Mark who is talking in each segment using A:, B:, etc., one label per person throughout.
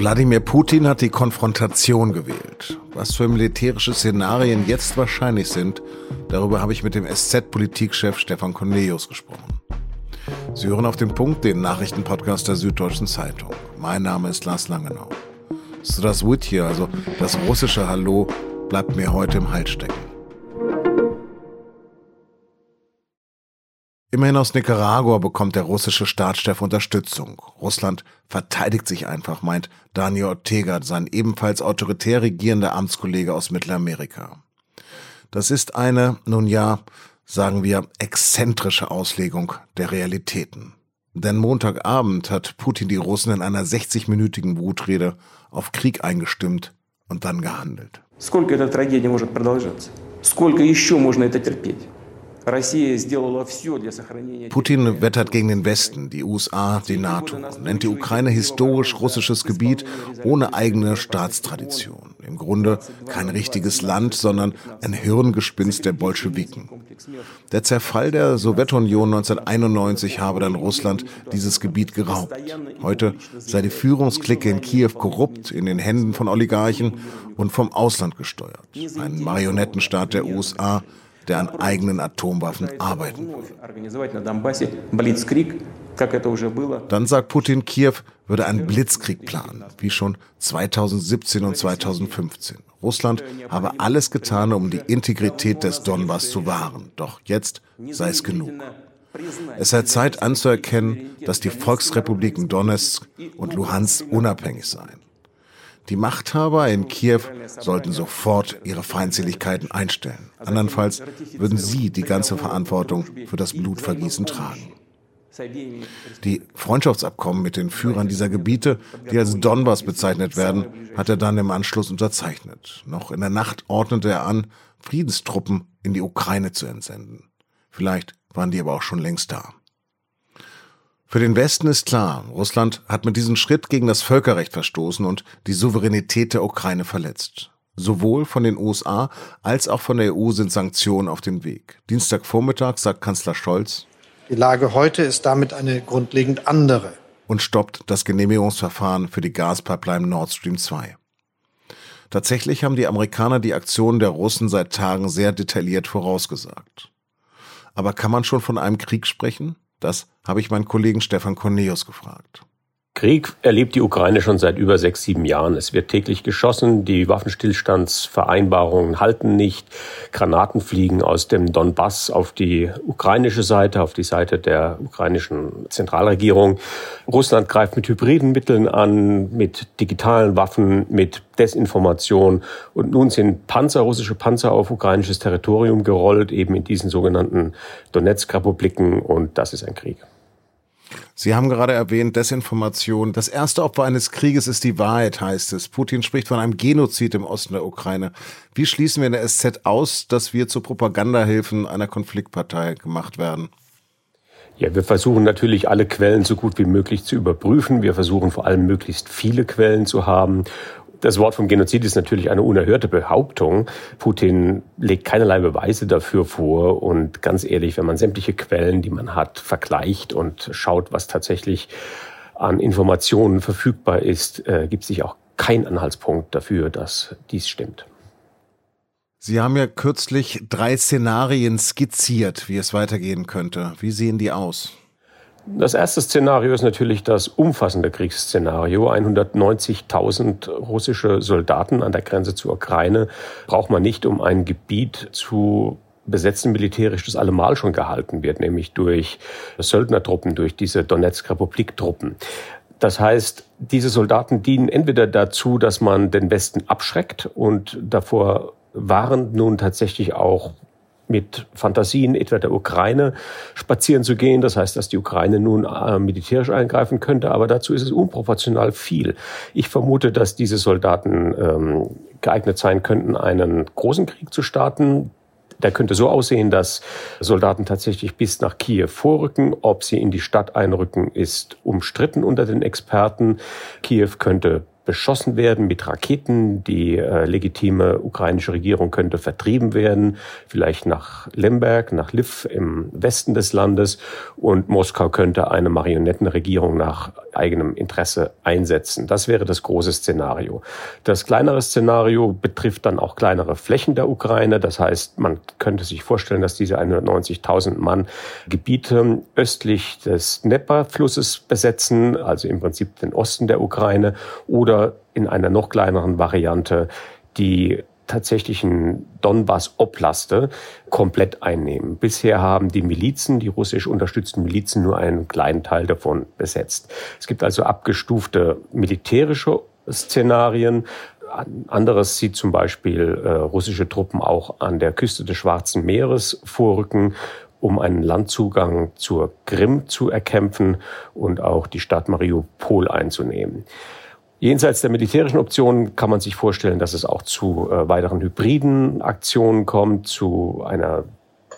A: Wladimir Putin hat die Konfrontation gewählt. Was für militärische Szenarien jetzt wahrscheinlich sind, darüber habe ich mit dem SZ-Politikchef Stefan Cornelius gesprochen. Sie hören auf den Punkt den Nachrichtenpodcast der Süddeutschen Zeitung. Mein Name ist Lars Langenau. So das Wut also das russische Hallo, bleibt mir heute im Hals stecken. Immerhin aus Nicaragua bekommt der russische Staatschef Unterstützung. Russland verteidigt sich einfach, meint Daniel Ortega, sein ebenfalls autoritär regierender Amtskollege aus Mittelamerika. Das ist eine, nun ja, sagen wir, exzentrische Auslegung der Realitäten. Denn Montagabend hat Putin die Russen in einer 60-minütigen Wutrede auf Krieg eingestimmt und dann gehandelt. Сколько эта трагедия может продолжаться? Сколько еще можно это терпеть? Putin wettert gegen den Westen, die USA, die NATO, nennt die Ukraine historisch russisches Gebiet ohne eigene Staatstradition. Im Grunde kein richtiges Land, sondern ein Hirngespinst der Bolschewiken. Der Zerfall der Sowjetunion 1991 habe dann Russland dieses Gebiet geraubt. Heute sei die Führungsklicke in Kiew korrupt, in den Händen von Oligarchen und vom Ausland gesteuert. Ein Marionettenstaat der USA, der an eigenen Atomwaffen arbeiten will. Dann sagt Putin, Kiew würde einen Blitzkrieg planen, wie schon 2017 und 2015. Russland habe alles getan, um die Integrität des Donbass zu wahren. Doch jetzt sei es genug. Es sei Zeit anzuerkennen, dass die Volksrepubliken Donetsk und Luhansk unabhängig seien. Die Machthaber in Kiew sollten sofort ihre Feindseligkeiten einstellen. Andernfalls würden sie die ganze Verantwortung für das Blutvergießen tragen. Die Freundschaftsabkommen mit den Führern dieser Gebiete, die als Donbass bezeichnet werden, hat er dann im Anschluss unterzeichnet. Noch in der Nacht ordnete er an, Friedenstruppen in die Ukraine zu entsenden. Vielleicht waren die aber auch schon längst da. Für den Westen ist klar, Russland hat mit diesem Schritt gegen das Völkerrecht verstoßen und die Souveränität der Ukraine verletzt. Sowohl von den USA als auch von der EU sind Sanktionen auf dem Weg. Dienstagvormittag sagt Kanzler Scholz,
B: die Lage heute ist damit eine grundlegend andere.
A: Und stoppt das Genehmigungsverfahren für die Gaspipeline Nord Stream 2. Tatsächlich haben die Amerikaner die Aktionen der Russen seit Tagen sehr detailliert vorausgesagt. Aber kann man schon von einem Krieg sprechen? Das habe ich meinen Kollegen Stefan Cornelius gefragt.
C: Krieg erlebt die Ukraine schon seit über sechs, sieben Jahren. Es wird täglich geschossen, die Waffenstillstandsvereinbarungen halten nicht, Granaten fliegen aus dem Donbass auf die ukrainische Seite, auf die Seite der ukrainischen Zentralregierung. Russland greift mit hybriden Mitteln an, mit digitalen Waffen, mit Desinformation. Und nun sind Panzer, russische Panzer auf ukrainisches Territorium gerollt, eben in diesen sogenannten Donetsk-Republiken. Und das ist ein Krieg.
A: Sie haben gerade erwähnt, Desinformation. Das erste Opfer eines Krieges ist die Wahrheit, heißt es. Putin spricht von einem Genozid im Osten der Ukraine. Wie schließen wir in der SZ aus, dass wir zu Propagandahilfen einer Konfliktpartei gemacht werden?
C: Ja, wir versuchen natürlich alle Quellen so gut wie möglich zu überprüfen. Wir versuchen vor allem möglichst viele Quellen zu haben das Wort vom Genozid ist natürlich eine unerhörte Behauptung. Putin legt keinerlei Beweise dafür vor. Und ganz ehrlich, wenn man sämtliche Quellen, die man hat, vergleicht und schaut, was tatsächlich an Informationen verfügbar ist, äh, gibt sich auch kein Anhaltspunkt dafür, dass dies stimmt.
A: Sie haben ja kürzlich drei Szenarien skizziert, wie es weitergehen könnte. Wie sehen die aus?
C: Das erste Szenario ist natürlich das umfassende Kriegsszenario. 190.000 russische Soldaten an der Grenze zur Ukraine braucht man nicht, um ein Gebiet zu besetzen militärisch, das allemal schon gehalten wird, nämlich durch Söldnertruppen, durch diese Donetsk-Republik-Truppen. Das heißt, diese Soldaten dienen entweder dazu, dass man den Westen abschreckt und davor warnt nun tatsächlich auch mit Fantasien etwa der Ukraine spazieren zu gehen. Das heißt, dass die Ukraine nun äh, militärisch eingreifen könnte, aber dazu ist es unproportional viel. Ich vermute, dass diese Soldaten ähm, geeignet sein könnten, einen großen Krieg zu starten, der könnte so aussehen, dass Soldaten tatsächlich bis nach Kiew vorrücken. Ob sie in die Stadt einrücken, ist umstritten unter den Experten. Kiew könnte beschossen werden mit Raketen. Die äh, legitime ukrainische Regierung könnte vertrieben werden, vielleicht nach Lemberg, nach Liv im Westen des Landes. Und Moskau könnte eine Marionettenregierung nach eigenem Interesse einsetzen. Das wäre das große Szenario. Das kleinere Szenario betrifft dann auch kleinere Flächen der Ukraine. Das heißt, man könnte sich vorstellen, dass diese 190.000 Mann Gebiete östlich des Dnepr-Flusses besetzen, also im Prinzip den Osten der Ukraine oder in einer noch kleineren Variante die tatsächlichen Donbass-Oblaste komplett einnehmen. Bisher haben die Milizen, die russisch unterstützten Milizen, nur einen kleinen Teil davon besetzt. Es gibt also abgestufte militärische Szenarien. Anderes sieht zum Beispiel äh, russische Truppen auch an der Küste des Schwarzen Meeres vorrücken um einen Landzugang zur Krim zu erkämpfen und auch die Stadt Mariupol einzunehmen. Jenseits der militärischen Optionen kann man sich vorstellen, dass es auch zu äh, weiteren hybriden Aktionen kommt, zu einer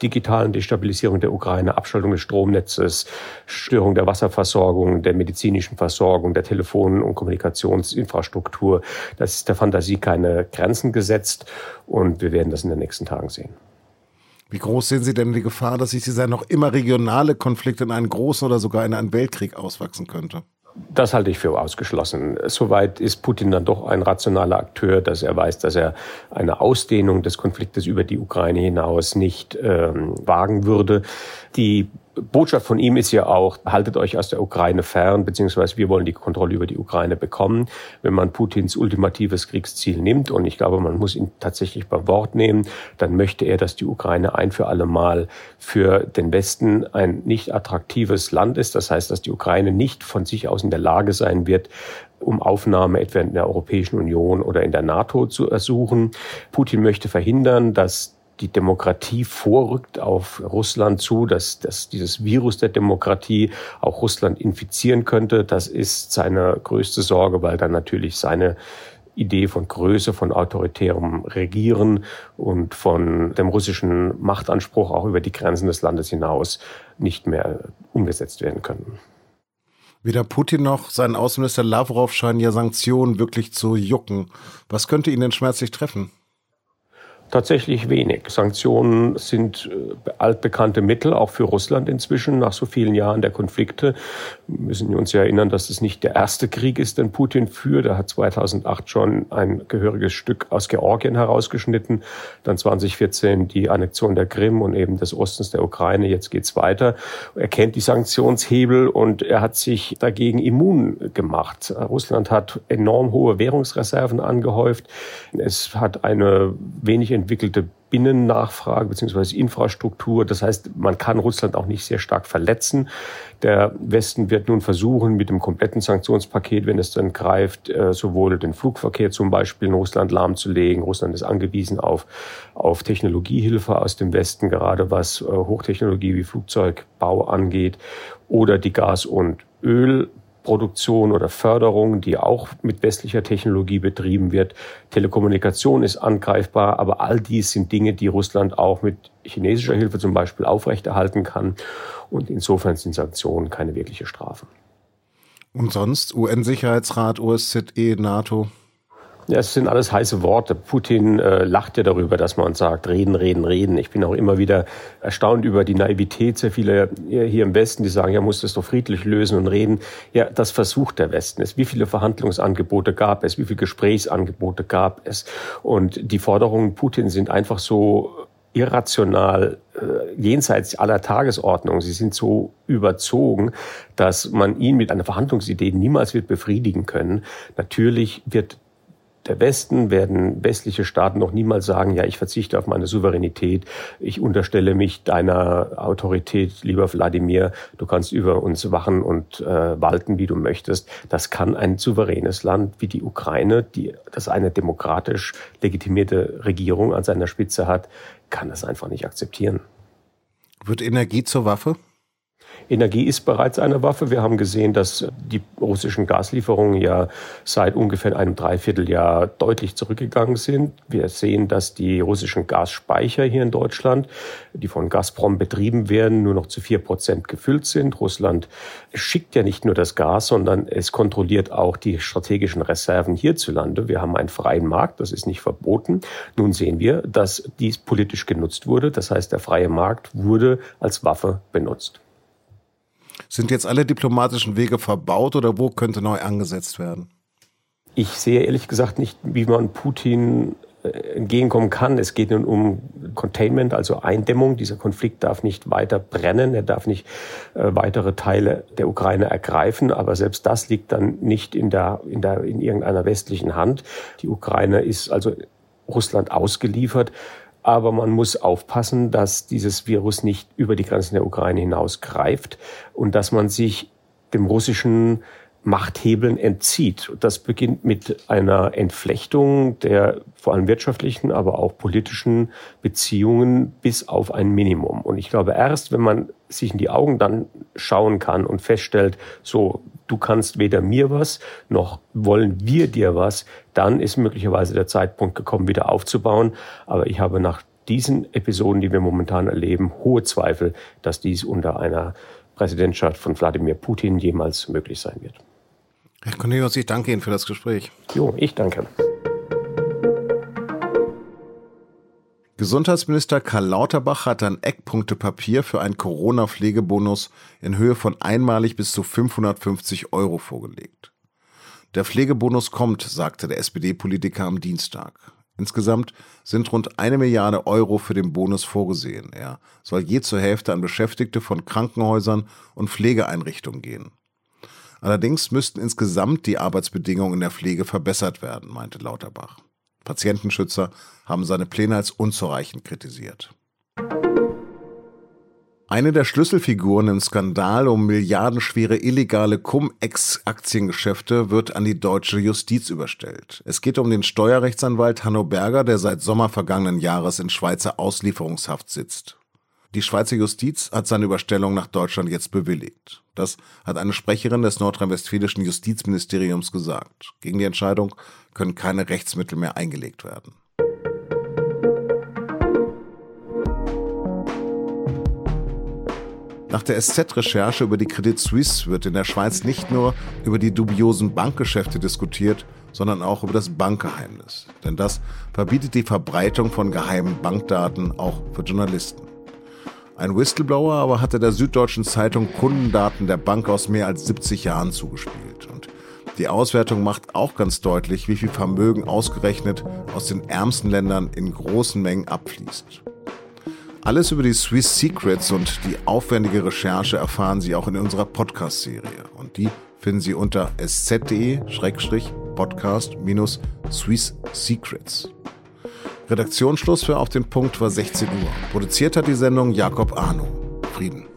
C: digitalen Destabilisierung der Ukraine, Abschaltung des Stromnetzes, Störung der Wasserversorgung, der medizinischen Versorgung, der Telefon- und Kommunikationsinfrastruktur. Das ist der Fantasie keine Grenzen gesetzt und wir werden das in den nächsten Tagen sehen.
A: Wie groß sehen Sie denn die Gefahr, dass sich dieser noch immer regionale Konflikt in einen großen oder sogar in einen Weltkrieg auswachsen könnte?
C: Das halte ich für ausgeschlossen. Soweit ist Putin dann doch ein rationaler Akteur, dass er weiß, dass er eine Ausdehnung des Konfliktes über die Ukraine hinaus nicht ähm, wagen würde. Die Botschaft von ihm ist ja auch, haltet euch aus der Ukraine fern, beziehungsweise wir wollen die Kontrolle über die Ukraine bekommen. Wenn man Putins ultimatives Kriegsziel nimmt, und ich glaube, man muss ihn tatsächlich beim Wort nehmen, dann möchte er, dass die Ukraine ein für alle Mal für den Westen ein nicht attraktives Land ist. Das heißt, dass die Ukraine nicht von sich aus in der Lage sein wird, um Aufnahme etwa in der Europäischen Union oder in der NATO zu ersuchen. Putin möchte verhindern, dass die Demokratie vorrückt auf Russland zu, dass, dass dieses Virus der Demokratie auch Russland infizieren könnte. Das ist seine größte Sorge, weil dann natürlich seine Idee von Größe, von autoritärem Regieren und von dem russischen Machtanspruch auch über die Grenzen des Landes hinaus nicht mehr umgesetzt werden können.
A: Weder Putin noch sein Außenminister Lavrov scheinen ja Sanktionen wirklich zu jucken. Was könnte ihn denn schmerzlich treffen?
C: Tatsächlich wenig. Sanktionen sind äh, altbekannte Mittel, auch für Russland inzwischen, nach so vielen Jahren der Konflikte. Wir müssen uns ja erinnern, dass es nicht der erste Krieg ist, den Putin führt. Er hat 2008 schon ein gehöriges Stück aus Georgien herausgeschnitten, dann 2014 die Annexion der Krim und eben des Ostens der Ukraine. Jetzt geht's weiter. Er kennt die Sanktionshebel und er hat sich dagegen immun gemacht. Russland hat enorm hohe Währungsreserven angehäuft. Es hat eine wenig entwickelte Binnennachfrage bzw. Infrastruktur. Das heißt, man kann Russland auch nicht sehr stark verletzen. Der Westen wird nun versuchen, mit dem kompletten Sanktionspaket, wenn es dann greift, äh, sowohl den Flugverkehr zum Beispiel in Russland lahmzulegen. Russland ist angewiesen auf, auf Technologiehilfe aus dem Westen, gerade was äh, Hochtechnologie wie Flugzeugbau angeht, oder die Gas- und Öl Produktion oder Förderung, die auch mit westlicher Technologie betrieben wird. Telekommunikation ist angreifbar, aber all dies sind Dinge, die Russland auch mit chinesischer Hilfe zum Beispiel aufrechterhalten kann. Und insofern sind Sanktionen keine wirkliche Strafe.
A: Und sonst UN-Sicherheitsrat, OSZE, NATO?
C: Ja, es sind alles heiße Worte. Putin äh, lacht ja darüber, dass man sagt, reden, reden, reden. Ich bin auch immer wieder erstaunt über die Naivität sehr viele hier im Westen, die sagen, ja, muss das doch friedlich lösen und reden. Ja, das versucht der Westen. Es. Wie viele Verhandlungsangebote gab es? Wie viele Gesprächsangebote gab es? Und die Forderungen Putins sind einfach so irrational äh, jenseits aller Tagesordnung. Sie sind so überzogen, dass man ihn mit einer Verhandlungsidee niemals wird befriedigen können. Natürlich wird der Westen werden westliche Staaten noch niemals sagen, ja, ich verzichte auf meine Souveränität, ich unterstelle mich deiner Autorität, lieber Wladimir, du kannst über uns wachen und äh, walten, wie du möchtest. Das kann ein souveränes Land wie die Ukraine, die das eine demokratisch legitimierte Regierung an seiner Spitze hat, kann das einfach nicht akzeptieren.
A: Wird Energie zur Waffe?
C: Energie ist bereits eine Waffe. Wir haben gesehen, dass die russischen Gaslieferungen ja seit ungefähr einem Dreivierteljahr deutlich zurückgegangen sind. Wir sehen, dass die russischen Gasspeicher hier in Deutschland, die von Gazprom betrieben werden, nur noch zu vier Prozent gefüllt sind. Russland schickt ja nicht nur das Gas, sondern es kontrolliert auch die strategischen Reserven hierzulande. Wir haben einen freien Markt, das ist nicht verboten. Nun sehen wir, dass dies politisch genutzt wurde. Das heißt, der freie Markt wurde als Waffe benutzt.
A: Sind jetzt alle diplomatischen Wege verbaut oder wo könnte neu angesetzt werden?
C: Ich sehe ehrlich gesagt nicht, wie man Putin äh, entgegenkommen kann. Es geht nun um Containment, also Eindämmung. Dieser Konflikt darf nicht weiter brennen, er darf nicht äh, weitere Teile der Ukraine ergreifen, aber selbst das liegt dann nicht in der, in der, in irgendeiner westlichen Hand. Die Ukraine ist also Russland ausgeliefert. Aber man muss aufpassen, dass dieses Virus nicht über die Grenzen der Ukraine hinaus greift und dass man sich dem russischen Machthebeln entzieht. Das beginnt mit einer Entflechtung der vor allem wirtschaftlichen, aber auch politischen Beziehungen bis auf ein Minimum. Und ich glaube, erst wenn man sich in die Augen dann schauen kann und feststellt, so, du kannst weder mir was, noch wollen wir dir was, dann ist möglicherweise der Zeitpunkt gekommen, wieder aufzubauen. Aber ich habe nach diesen Episoden, die wir momentan erleben, hohe Zweifel, dass dies unter einer Präsidentschaft von Wladimir Putin jemals möglich sein wird.
A: Herr Cornelius, ich danke Ihnen für das Gespräch.
C: Jo, ich danke.
A: Gesundheitsminister Karl Lauterbach hat ein Eckpunktepapier für einen Corona-Pflegebonus in Höhe von einmalig bis zu 550 Euro vorgelegt. Der Pflegebonus kommt, sagte der SPD-Politiker am Dienstag. Insgesamt sind rund eine Milliarde Euro für den Bonus vorgesehen. Er soll je zur Hälfte an Beschäftigte von Krankenhäusern und Pflegeeinrichtungen gehen. Allerdings müssten insgesamt die Arbeitsbedingungen in der Pflege verbessert werden, meinte Lauterbach. Patientenschützer haben seine Pläne als unzureichend kritisiert. Eine der Schlüsselfiguren im Skandal um milliardenschwere illegale Cum-Ex-Aktiengeschäfte wird an die deutsche Justiz überstellt. Es geht um den Steuerrechtsanwalt Hanno Berger, der seit Sommer vergangenen Jahres in Schweizer Auslieferungshaft sitzt. Die Schweizer Justiz hat seine Überstellung nach Deutschland jetzt bewilligt. Das hat eine Sprecherin des nordrhein-westfälischen Justizministeriums gesagt. Gegen die Entscheidung können keine Rechtsmittel mehr eingelegt werden. Nach der SZ-Recherche über die Credit Suisse wird in der Schweiz nicht nur über die dubiosen Bankgeschäfte diskutiert, sondern auch über das Bankgeheimnis. Denn das verbietet die Verbreitung von geheimen Bankdaten auch für Journalisten. Ein Whistleblower aber hatte der Süddeutschen Zeitung Kundendaten der Bank aus mehr als 70 Jahren zugespielt. Und die Auswertung macht auch ganz deutlich, wie viel Vermögen ausgerechnet aus den ärmsten Ländern in großen Mengen abfließt. Alles über die Swiss Secrets und die aufwendige Recherche erfahren Sie auch in unserer Podcast-Serie. Und die finden Sie unter sz.de-podcast-swiss Secrets. Redaktionsschluss für Auf den Punkt war 16 Uhr. Produziert hat die Sendung Jakob Arno. Frieden.